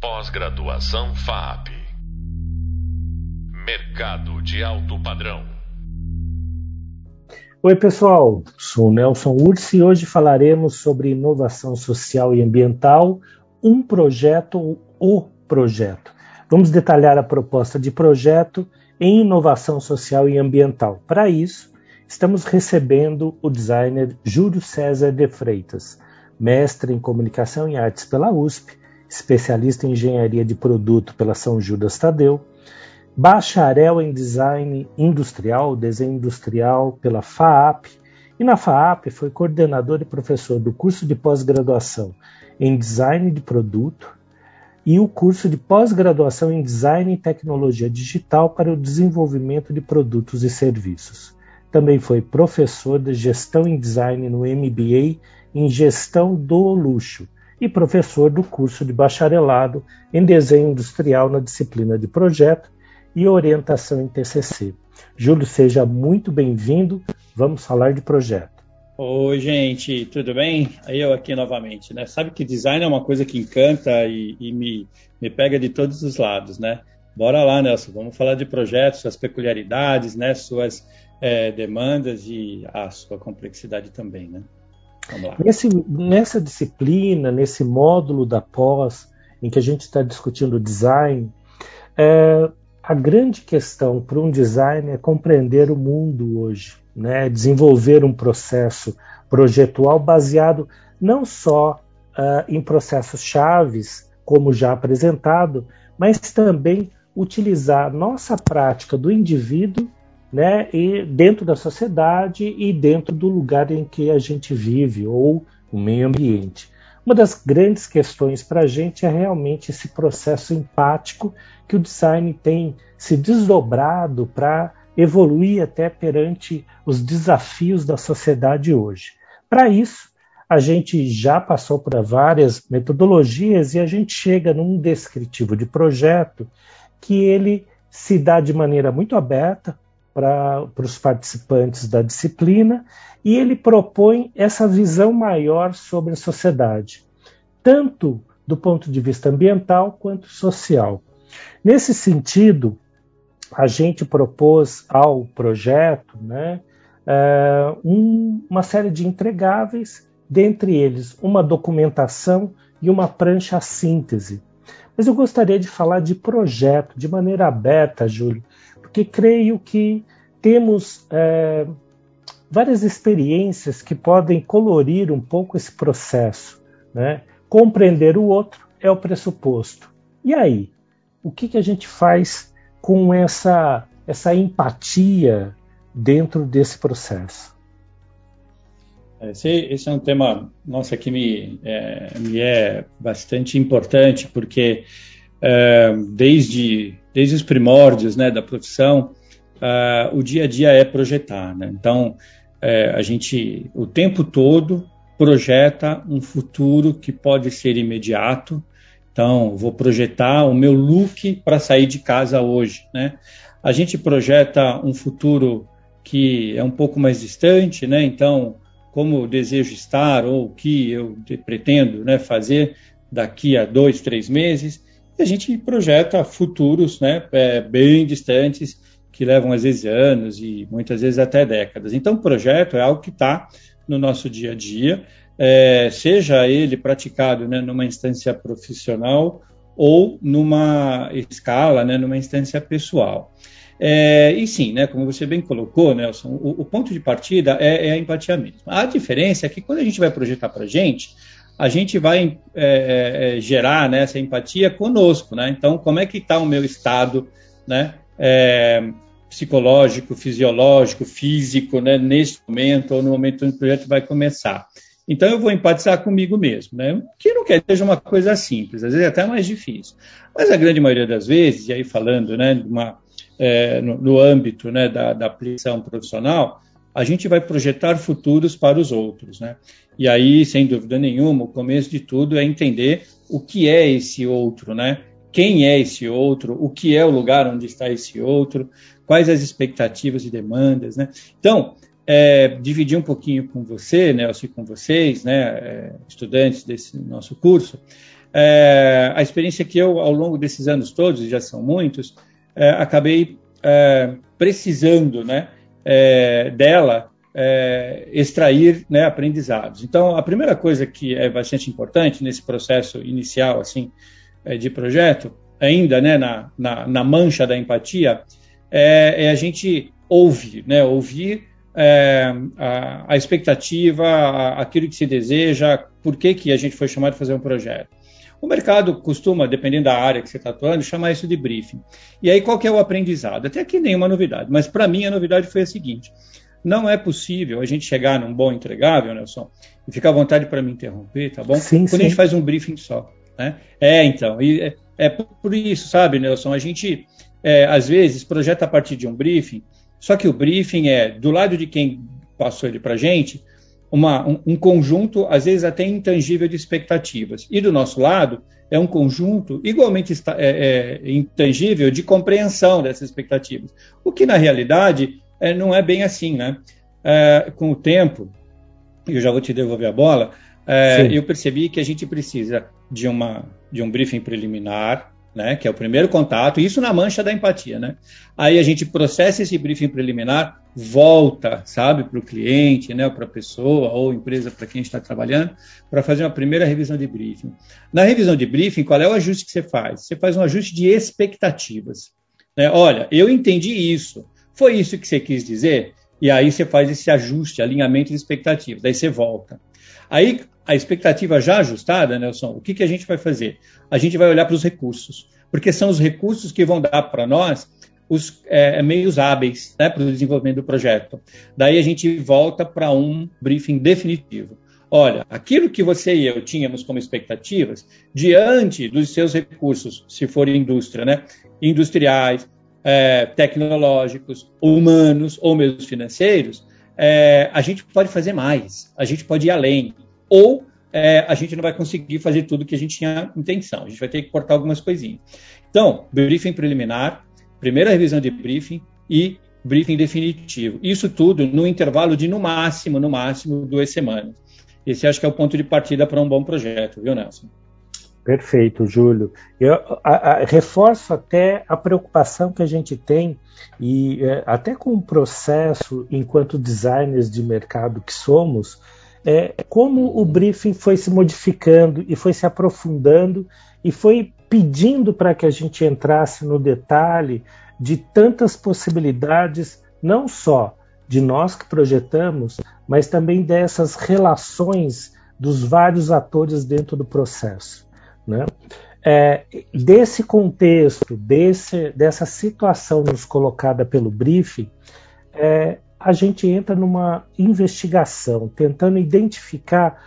Pós-graduação FAP. Mercado de alto padrão. Oi, pessoal. Sou Nelson Ursi e hoje falaremos sobre inovação social e ambiental, um projeto ou o projeto. Vamos detalhar a proposta de projeto em inovação social e ambiental. Para isso, estamos recebendo o designer Júlio César de Freitas, mestre em comunicação e artes pela USP, especialista em engenharia de produto pela São Judas Tadeu, bacharel em design industrial, desenho industrial pela FAAP, e na FAAP foi coordenador e professor do curso de pós-graduação em design de produto e o curso de pós-graduação em design e tecnologia digital para o desenvolvimento de produtos e serviços. Também foi professor de gestão em design no MBA em gestão do luxo e professor do curso de bacharelado em desenho industrial na disciplina de projeto e orientação em TCC. Júlio, seja muito bem-vindo. Vamos falar de projeto. Oi, gente, tudo bem? Eu aqui novamente, né? Sabe que design é uma coisa que encanta e, e me, me pega de todos os lados, né? Bora lá, Nelson, vamos falar de projetos, suas peculiaridades, né? Suas é, demandas e a sua complexidade também, né? Nesse, nessa disciplina, nesse módulo da pós, em que a gente está discutindo design, é, a grande questão para um design é compreender o mundo hoje, né? desenvolver um processo projetual baseado não só uh, em processos chaves, como já apresentado, mas também utilizar nossa prática do indivíduo né, e dentro da sociedade e dentro do lugar em que a gente vive ou o meio ambiente. Uma das grandes questões para a gente é realmente esse processo empático que o design tem se desdobrado para evoluir até perante os desafios da sociedade hoje. Para isso, a gente já passou por várias metodologias e a gente chega num descritivo de projeto que ele se dá de maneira muito aberta, para os participantes da disciplina e ele propõe essa visão maior sobre a sociedade, tanto do ponto de vista ambiental quanto social. Nesse sentido, a gente propôs ao projeto né, um, uma série de entregáveis, dentre eles uma documentação e uma prancha síntese. Mas eu gostaria de falar de projeto de maneira aberta, Júlio, porque creio que temos é, várias experiências que podem colorir um pouco esse processo. Né? Compreender o outro é o pressuposto. E aí? O que, que a gente faz com essa, essa empatia dentro desse processo? Esse, esse, é um tema, nossa, que me é, me é bastante importante, porque é, desde, desde os primórdios né, da profissão, uh, o dia a dia é projetar. Né? Então, é, a gente o tempo todo projeta um futuro que pode ser imediato. Então, vou projetar o meu look para sair de casa hoje. Né? A gente projeta um futuro que é um pouco mais distante, né? Então, como eu desejo estar ou o que eu pretendo né, fazer daqui a dois, três meses. E a gente projeta futuros né, é, bem distantes que levam às vezes anos e muitas vezes até décadas. Então, o projeto é algo que está no nosso dia a dia, é, seja ele praticado né, numa instância profissional ou numa escala, né, numa instância pessoal. É, e sim, né, como você bem colocou, Nelson, o, o ponto de partida é, é, a empatia mesmo. A diferença é que quando a gente vai projetar para a gente, a gente vai é, é, gerar né, essa empatia conosco. Né? Então, como é que está o meu estado né, é, psicológico, fisiológico, físico, né, nesse momento ou no momento onde o projeto vai começar. Então eu vou empatizar comigo mesmo, né? Que não quer que seja uma coisa simples, às vezes é até mais difícil. Mas a grande maioria das vezes, e aí falando, né, uma, é, no, no, âmbito né, da, da aplicação profissional, a gente vai projetar futuros para os outros, né? E aí, sem dúvida nenhuma, o começo de tudo é entender o que é esse outro, né? Quem é esse outro? O que é o lugar onde está esse outro? quais as expectativas e demandas, né? Então, é, dividir um pouquinho com você, Nelson, e com vocês, né, é, estudantes desse nosso curso, é, a experiência que eu, ao longo desses anos todos, já são muitos, é, acabei é, precisando né, é, dela é, extrair né, aprendizados. Então, a primeira coisa que é bastante importante nesse processo inicial assim é, de projeto, ainda né, na, na, na mancha da empatia, é, a gente ouvir, né, ouvir é, a, a, expectativa, a, aquilo que se deseja, por que, que a gente foi chamado de fazer um projeto. O mercado costuma, dependendo da área que você está atuando, chamar isso de briefing. E aí, qual que é o aprendizado? Até aqui nenhuma novidade, mas para mim a novidade foi a seguinte: não é possível a gente chegar num bom entregável, Nelson, e ficar à vontade para me interromper, tá bom? Sim, Quando sim. a gente faz um briefing só. Né? É, então, e é, é por isso, sabe, Nelson, a gente, é, às vezes, projeta a partir de um briefing, só que o briefing é, do lado de quem passou ele para a gente, uma, um, um, conjunto, às vezes até intangível, de expectativas. E do nosso lado, é um conjunto igualmente é, é, intangível de compreensão dessas expectativas. O que, na realidade, é, não é bem assim. Né? É, com o tempo, eu já vou te devolver a bola, é, eu percebi que a gente precisa de, uma, de um briefing preliminar, né, que é o primeiro contato, isso na mancha da empatia, né? Aí a gente processa esse briefing preliminar, volta, sabe, para o cliente, né, para a pessoa ou empresa para quem está trabalhando, para fazer uma primeira revisão de briefing. Na revisão de briefing, qual é o ajuste que você faz? Você faz um ajuste de expectativas. Né? Olha, eu entendi isso. Foi isso que você quis dizer? E aí você faz esse ajuste, alinhamento de expectativas. Daí você volta. Aí, a expectativa já ajustada, Nelson, o que, que a gente vai fazer? A gente vai olhar para os recursos, porque são os recursos que vão dar para nós os é, meios hábeis né, para o desenvolvimento do projeto. Daí a gente volta para um briefing definitivo. Olha, aquilo que você e eu tínhamos como expectativas, diante dos seus recursos, se for indústria, né, industriais, é, tecnológicos, humanos ou mesmo financeiros, é, a gente pode fazer mais, a gente pode ir além. Ou é, a gente não vai conseguir fazer tudo que a gente tinha intenção, a gente vai ter que cortar algumas coisinhas. Então, briefing preliminar, primeira revisão de briefing e briefing definitivo. Isso tudo no intervalo de, no máximo, no máximo, duas semanas. Esse acho que é o ponto de partida para um bom projeto, viu, Nelson? Perfeito, Júlio. Eu a, a, reforço até a preocupação que a gente tem, e é, até com o processo, enquanto designers de mercado que somos, é, como o briefing foi se modificando e foi se aprofundando e foi pedindo para que a gente entrasse no detalhe de tantas possibilidades, não só de nós que projetamos, mas também dessas relações dos vários atores dentro do processo. É, desse contexto, desse, dessa situação nos colocada pelo briefing, é, a gente entra numa investigação, tentando identificar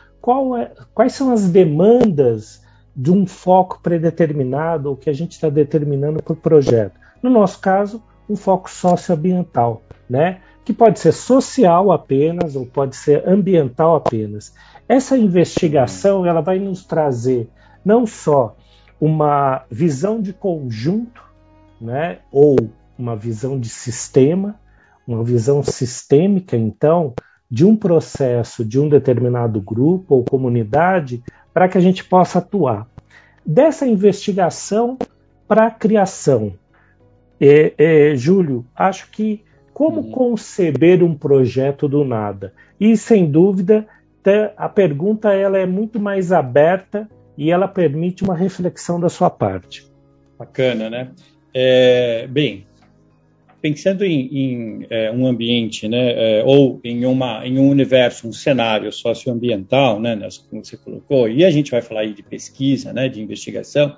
é, quais são as demandas de um foco predeterminado, ou que a gente está determinando o projeto. No nosso caso, um foco socioambiental, né? que pode ser social apenas ou pode ser ambiental apenas. Essa investigação ela vai nos trazer não só uma visão de conjunto, né, ou uma visão de sistema, uma visão sistêmica, então, de um processo de um determinado grupo ou comunidade para que a gente possa atuar. Dessa investigação para a criação. É, é, Júlio, acho que como uhum. conceber um projeto do nada? E sem dúvida, a pergunta ela é muito mais aberta e ela permite uma reflexão da sua parte. Bacana, né? É, bem, pensando em, em é, um ambiente, né, é, ou em, uma, em um universo, um cenário socioambiental, né, como você colocou, e a gente vai falar aí de pesquisa, né, de investigação,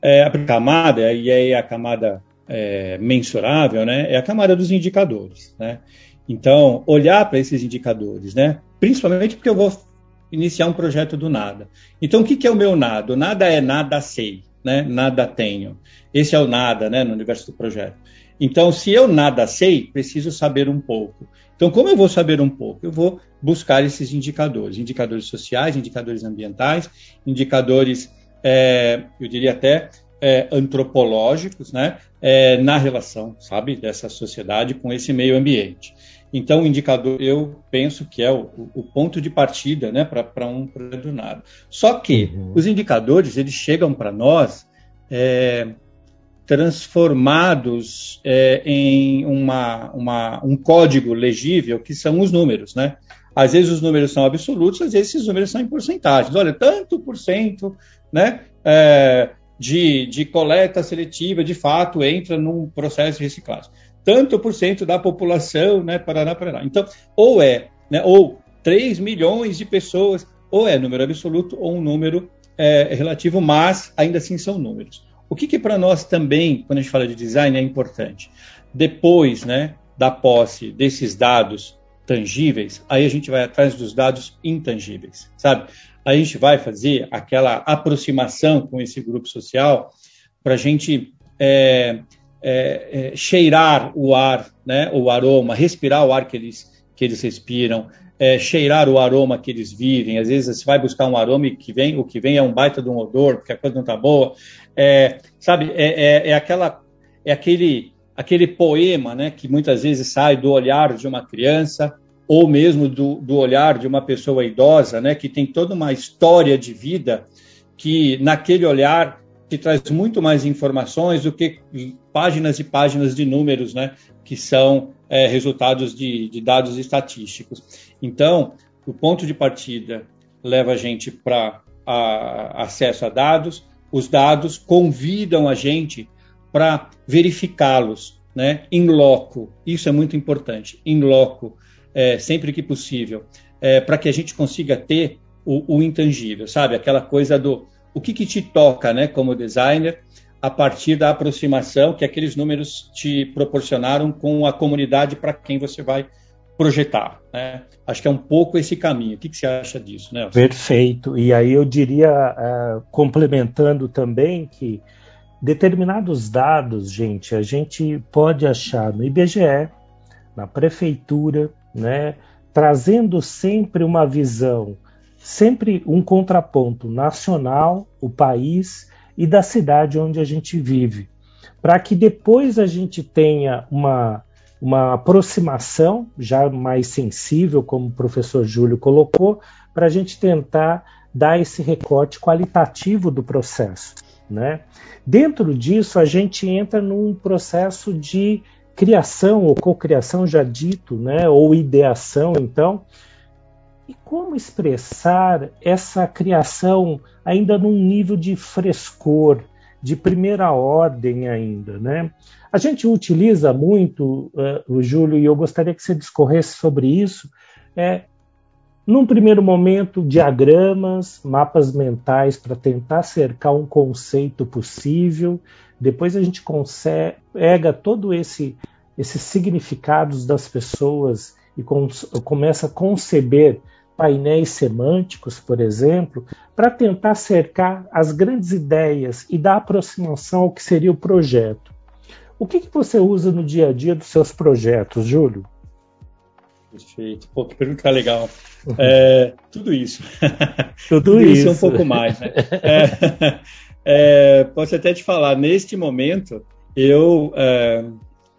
é, a camada, e aí a camada é, mensurável, né, é a camada dos indicadores, né. Então, olhar para esses indicadores, né, principalmente porque eu vou iniciar um projeto do nada. Então, o que, que é o meu nada? O nada é nada sei, né, nada tenho. Esse é o nada, né, no universo do projeto. Então, se eu nada sei, preciso saber um pouco. Então, como eu vou saber um pouco? Eu vou buscar esses indicadores, indicadores sociais, indicadores ambientais, indicadores, é, eu diria até é, antropológicos, né, é, na relação, sabe, dessa sociedade com esse meio ambiente. Então, o indicador, eu penso que é o, o ponto de partida né, para um projeto nada. Só que uhum. os indicadores, eles chegam para nós é, transformados é, em uma, uma, um código legível, que são os números. Né? Às vezes os números são absolutos, às vezes esses números são em porcentagens. Olha, tanto por cento né, é, de, de coleta seletiva, de fato, entra num processo de reciclagem tanto por cento da população, né, Paraná, Paraná. Então, ou é, né, ou 3 milhões de pessoas, ou é número absoluto ou um número é, relativo, mas ainda assim são números. O que, que para nós também, quando a gente fala de design, é importante? Depois né, da posse desses dados tangíveis, aí a gente vai atrás dos dados intangíveis, sabe? A gente vai fazer aquela aproximação com esse grupo social para a gente é, é, é, cheirar o ar, né, o aroma, respirar o ar que eles, que eles respiram, é, cheirar o aroma que eles vivem. Às vezes você vai buscar um aroma e que vem, o que vem é um baita de um odor, porque a coisa não está boa. É, sabe, é, é, é, aquela, é aquele, aquele poema né, que muitas vezes sai do olhar de uma criança ou mesmo do, do olhar de uma pessoa idosa, né, que tem toda uma história de vida que naquele olhar que traz muito mais informações do que páginas e páginas de números, né, que são é, resultados de, de, dados estatísticos. Então, o ponto de partida leva a gente para acesso a dados, os dados convidam a gente para verificá-los, né, in loco. Isso é muito importante, in loco, é, sempre que possível, é, para que a gente consiga ter o, o intangível, sabe? Aquela coisa do o que, que te toca, né, como designer, a partir da aproximação que aqueles números te proporcionaram com a comunidade para quem você vai projetar. Né? Acho que é um pouco esse caminho. O que, que você acha disso, Nelson? Perfeito. E aí eu diria, uh, complementando também, que determinados dados, gente, a gente pode achar no IBGE, na prefeitura, né, trazendo sempre uma visão sempre um contraponto nacional, o país e da cidade onde a gente vive, para que depois a gente tenha uma, uma aproximação já mais sensível, como o professor Júlio colocou, para a gente tentar dar esse recorte qualitativo do processo. Né? Dentro disso, a gente entra num processo de criação ou cocriação já dito, né? ou ideação, então, e como expressar essa criação ainda num nível de frescor, de primeira ordem ainda, né? A gente utiliza muito, uh, o Júlio, e eu gostaria que você discorresse sobre isso, é, num primeiro momento, diagramas, mapas mentais para tentar cercar um conceito possível. Depois a gente pega todo esse esses significados das pessoas e com, começa a conceber painéis semânticos, por exemplo, para tentar cercar as grandes ideias e dar aproximação ao que seria o projeto. O que, que você usa no dia a dia dos seus projetos, Júlio? Perfeito. Pô, que pergunta legal. Uhum. É, tudo isso. Tudo, tudo isso. isso. um pouco mais. Né? É, é, posso até te falar, neste momento, eu, é,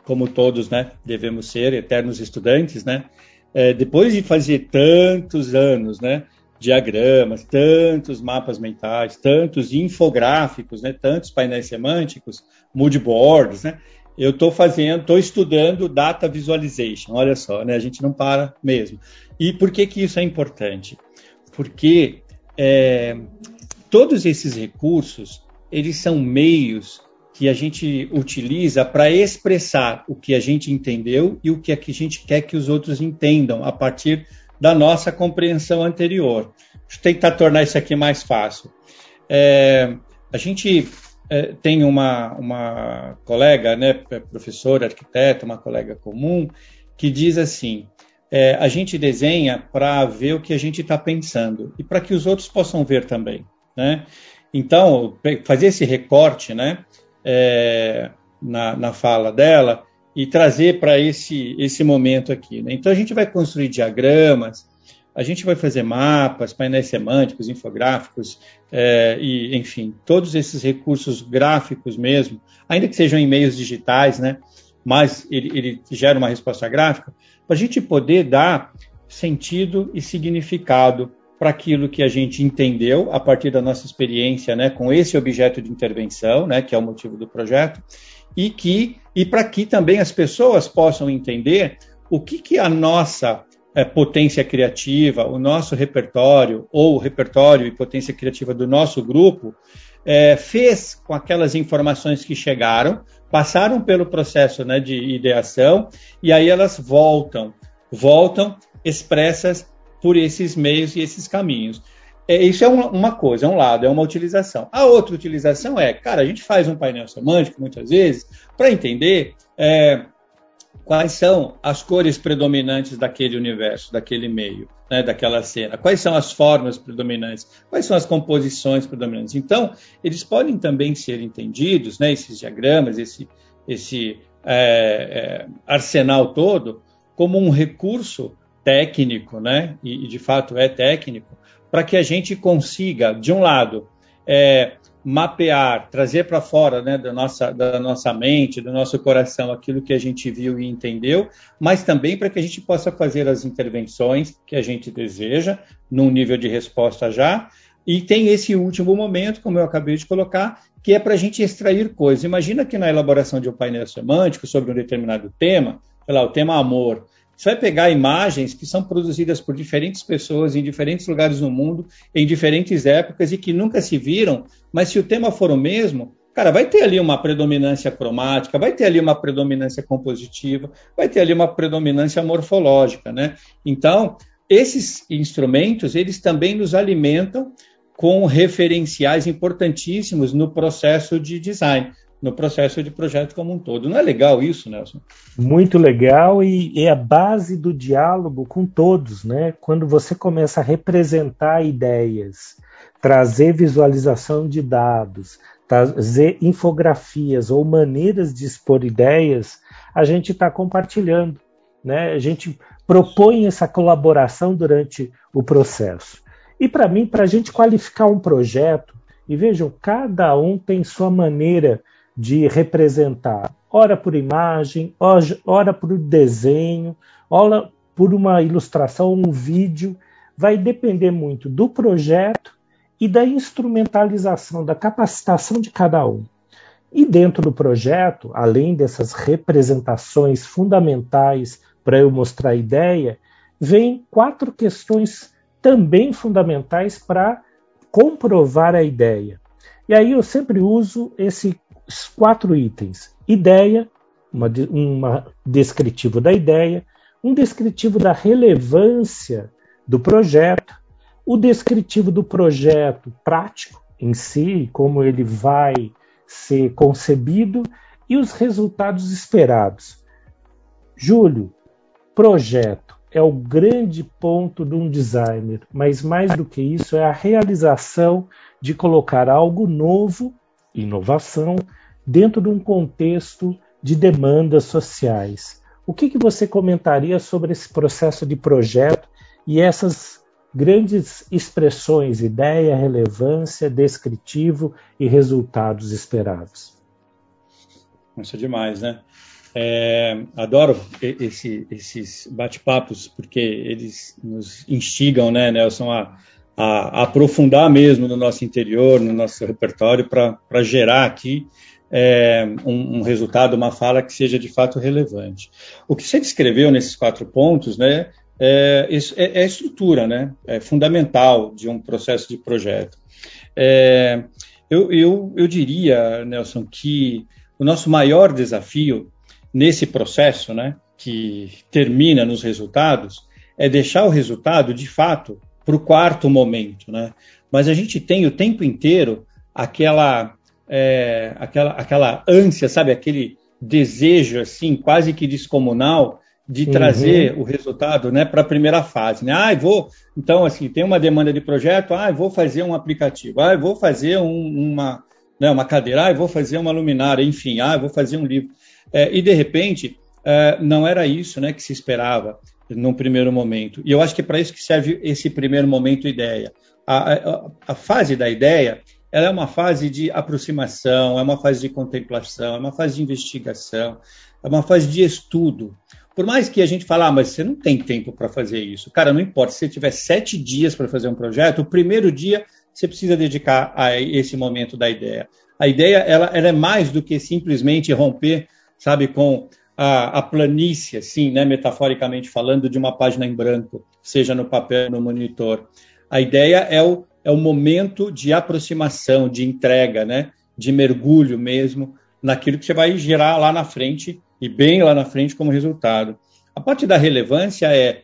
como todos, né, devemos ser eternos estudantes, né, é, depois de fazer tantos anos, né, diagramas, tantos mapas mentais, tantos infográficos, né, tantos painéis semânticos, moodboards, né, eu estou fazendo, estou estudando data visualization. Olha só, né, a gente não para mesmo. E por que que isso é importante? Porque é, todos esses recursos eles são meios que a gente utiliza para expressar o que a gente entendeu e o que, é que a gente quer que os outros entendam a partir da nossa compreensão anterior. Deixa eu tentar tornar isso aqui mais fácil. É, a gente é, tem uma, uma colega, né, professora, arquiteta, uma colega comum, que diz assim: é, a gente desenha para ver o que a gente está pensando e para que os outros possam ver também. Né? Então, fazer esse recorte, né? É, na, na, fala dela e trazer para esse, esse momento aqui. Né? Então, a gente vai construir diagramas, a gente vai fazer mapas, painéis semânticos, infográficos, é, e, enfim, todos esses recursos gráficos mesmo, ainda que sejam em meios digitais, né? mas ele, ele gera uma resposta gráfica, para a gente poder dar sentido e significado para aquilo que a gente entendeu a partir da nossa experiência né, com esse objeto de intervenção, né, que é o motivo do projeto, e que e para que também as pessoas possam entender o que, que a nossa é, potência criativa, o nosso repertório, ou o repertório e potência criativa do nosso grupo, é, fez com aquelas informações que chegaram, passaram pelo processo né, de ideação, e aí elas voltam, voltam expressas por esses meios e esses caminhos. É, isso é uma, uma, coisa, é um lado, é uma utilização. A outra utilização é, cara, a gente faz um painel semântico muitas vezes para entender é, quais são as cores predominantes daquele universo, daquele meio, né, daquela cena, quais são as formas predominantes, quais são as composições predominantes. Então, eles podem também ser entendidos, né, esses diagramas, esse, esse é, é, arsenal todo, como um recurso técnico, né? E, e de fato é técnico, para que a gente consiga, de um lado, é, mapear, trazer para fora né, da, nossa, da nossa mente, do nosso coração, aquilo que a gente viu e entendeu, mas também para que a gente possa fazer as intervenções que a gente deseja, num nível de resposta já. E tem esse último momento, como eu acabei de colocar, que é para a gente extrair coisas. Imagina que na elaboração de um painel semântico sobre um determinado tema, sei lá, o tema amor, você vai pegar imagens que são produzidas por diferentes pessoas em diferentes lugares no mundo, em diferentes épocas e que nunca se viram, mas se o tema for o mesmo, cara, vai ter ali uma predominância cromática, vai ter ali uma predominância compositiva, vai ter ali uma predominância morfológica, né? Então, esses instrumentos, eles também nos alimentam com referenciais importantíssimos no processo de design no processo de projeto como um todo. Não é legal isso, Nelson? Muito legal e é a base do diálogo com todos, né? Quando você começa a representar ideias, trazer visualização de dados, trazer infografias ou maneiras de expor ideias, a gente está compartilhando, né? A gente propõe essa colaboração durante o processo. E para mim, para a gente qualificar um projeto, e vejam, cada um tem sua maneira de representar, ora por imagem, ora por desenho, ora por uma ilustração, um vídeo, vai depender muito do projeto e da instrumentalização, da capacitação de cada um. E dentro do projeto, além dessas representações fundamentais para eu mostrar a ideia, vem quatro questões também fundamentais para comprovar a ideia. E aí eu sempre uso esse quatro itens: ideia, uma, uma descritivo da ideia, um descritivo da relevância do projeto, o descritivo do projeto prático em si, como ele vai ser concebido e os resultados esperados. Júlio, projeto é o grande ponto de um designer, mas mais do que isso é a realização de colocar algo novo, inovação, dentro de um contexto de demandas sociais. O que, que você comentaria sobre esse processo de projeto e essas grandes expressões, ideia, relevância, descritivo e resultados esperados? Isso é demais, né? É, adoro esse, esses bate-papos porque eles nos instigam, né, Nelson, a, a, aprofundar mesmo no nosso interior, no nosso repertório, para gerar aqui é, um, um, resultado, uma fala que seja de fato relevante. O que você descreveu nesses quatro pontos, né, é, é, é a estrutura, né, é fundamental de um processo de projeto. É, eu, eu, eu diria, Nelson, que o nosso maior desafio nesse processo, né, que termina nos resultados, é deixar o resultado, de fato, para o quarto momento, né? Mas a gente tem o tempo inteiro aquela é, aquela, aquela ânsia, sabe, aquele desejo assim, quase que descomunal de uhum. trazer o resultado, né, para a primeira fase, né? Ah, vou, então assim, tem uma demanda de projeto, ah, vou fazer um aplicativo, ah, vou fazer um, uma, né, uma cadeira, ah, vou fazer uma luminária, enfim, ah, vou fazer um livro. É, e de repente é, não era isso, né, que se esperava num primeiro momento. E eu acho que é para isso que serve esse primeiro momento ideia. A, a, a fase da ideia ela é uma fase de aproximação, é uma fase de contemplação, é uma fase de investigação, é uma fase de estudo. Por mais que a gente fale, ah, mas você não tem tempo para fazer isso. Cara, não importa. Se você tiver sete dias para fazer um projeto, o primeiro dia você precisa dedicar a esse momento da ideia. A ideia ela, ela é mais do que simplesmente romper, sabe, com a, a planície, assim, né, metaforicamente falando, de uma página em branco, seja no papel no monitor. A ideia é o, é o momento de aproximação, de entrega, né, de mergulho mesmo naquilo que você vai gerar lá na frente e bem lá na frente como resultado. A parte da relevância é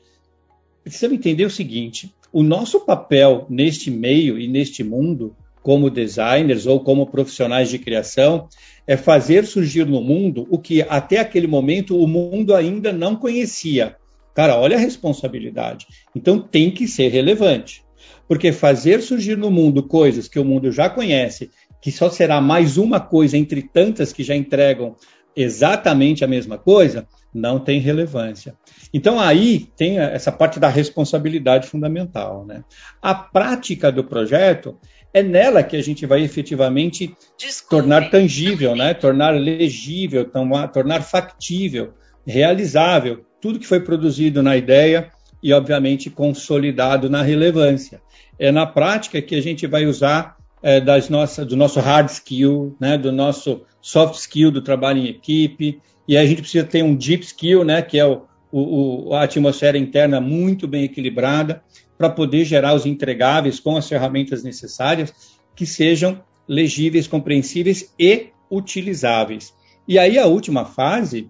precisamos entender o seguinte: o nosso papel neste meio e neste mundo, como designers ou como profissionais de criação, é fazer surgir no mundo o que até aquele momento o mundo ainda não conhecia. Cara, olha a responsabilidade. Então tem que ser relevante. Porque fazer surgir no mundo coisas que o mundo já conhece, que só será mais uma coisa entre tantas que já entregam exatamente a mesma coisa, não tem relevância. Então aí tem essa parte da responsabilidade fundamental. Né? A prática do projeto é nela que a gente vai efetivamente Desculpe. tornar tangível, né? tornar legível, tornar factível, realizável tudo que foi produzido na ideia e, obviamente, consolidado na relevância. É na prática que a gente vai usar é, das nossas, do nosso hard skill, né? do nosso soft skill do trabalho em equipe, e a gente precisa ter um deep skill, né, que é o, o, a atmosfera interna muito bem equilibrada, para poder gerar os entregáveis com as ferramentas necessárias que sejam legíveis, compreensíveis e utilizáveis. E aí a última fase,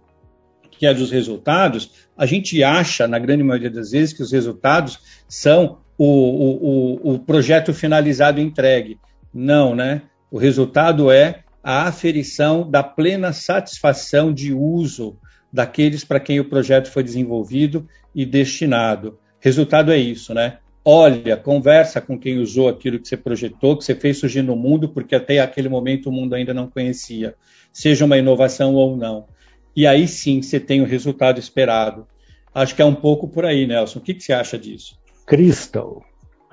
que é dos resultados, a gente acha, na grande maioria das vezes, que os resultados são o, o, o projeto finalizado e entregue. Não, né? O resultado é a aferição da plena satisfação de uso daqueles para quem o projeto foi desenvolvido e destinado. Resultado é isso, né? Olha, conversa com quem usou aquilo que você projetou, que você fez surgir no mundo, porque até aquele momento o mundo ainda não conhecia, seja uma inovação ou não. E aí sim você tem o resultado esperado. Acho que é um pouco por aí, Nelson. O que, que você acha disso? Crystal.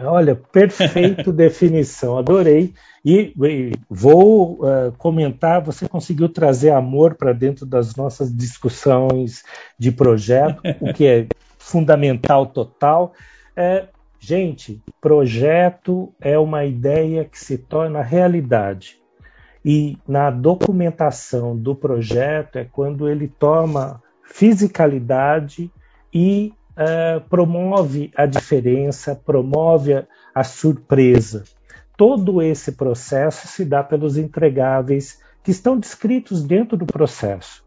Olha, perfeita definição, adorei. E, e vou uh, comentar: você conseguiu trazer amor para dentro das nossas discussões de projeto, o que é fundamental total. É, gente, projeto é uma ideia que se torna realidade. E na documentação do projeto é quando ele toma fisicalidade e uh, promove a diferença, promove a, a surpresa todo esse processo se dá pelos entregáveis que estão descritos dentro do processo.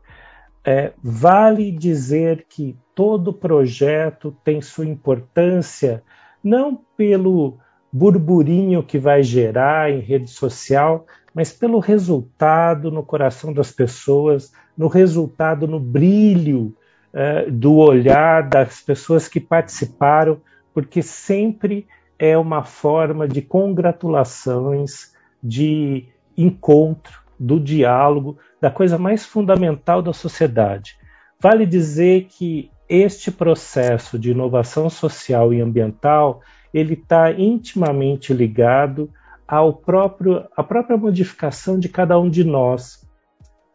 É, vale dizer que todo projeto tem sua importância não pelo burburinho que vai gerar em rede social, mas pelo resultado no coração das pessoas, no resultado no brilho é, do olhar das pessoas que participaram, porque sempre é uma forma de congratulações, de encontro, do diálogo, da coisa mais fundamental da sociedade. Vale dizer que este processo de inovação social e ambiental ele está intimamente ligado ao próprio, à própria modificação de cada um de nós,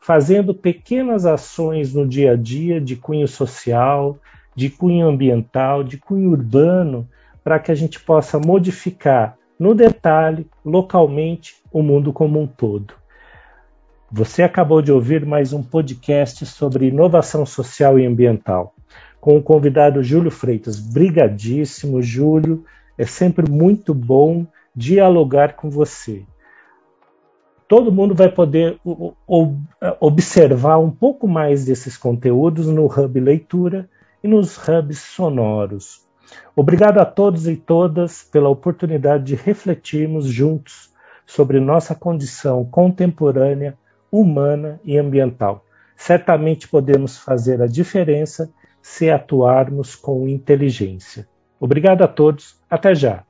fazendo pequenas ações no dia a dia de cunho social, de cunho ambiental, de cunho urbano, para que a gente possa modificar no detalhe, localmente, o mundo como um todo. Você acabou de ouvir mais um podcast sobre inovação social e ambiental, com o convidado Júlio Freitas. Brigadíssimo, Júlio. É sempre muito bom dialogar com você. Todo mundo vai poder observar um pouco mais desses conteúdos no Hub Leitura e nos hubs sonoros. Obrigado a todos e todas pela oportunidade de refletirmos juntos sobre nossa condição contemporânea, humana e ambiental. Certamente podemos fazer a diferença se atuarmos com inteligência. Obrigado a todos. Até já.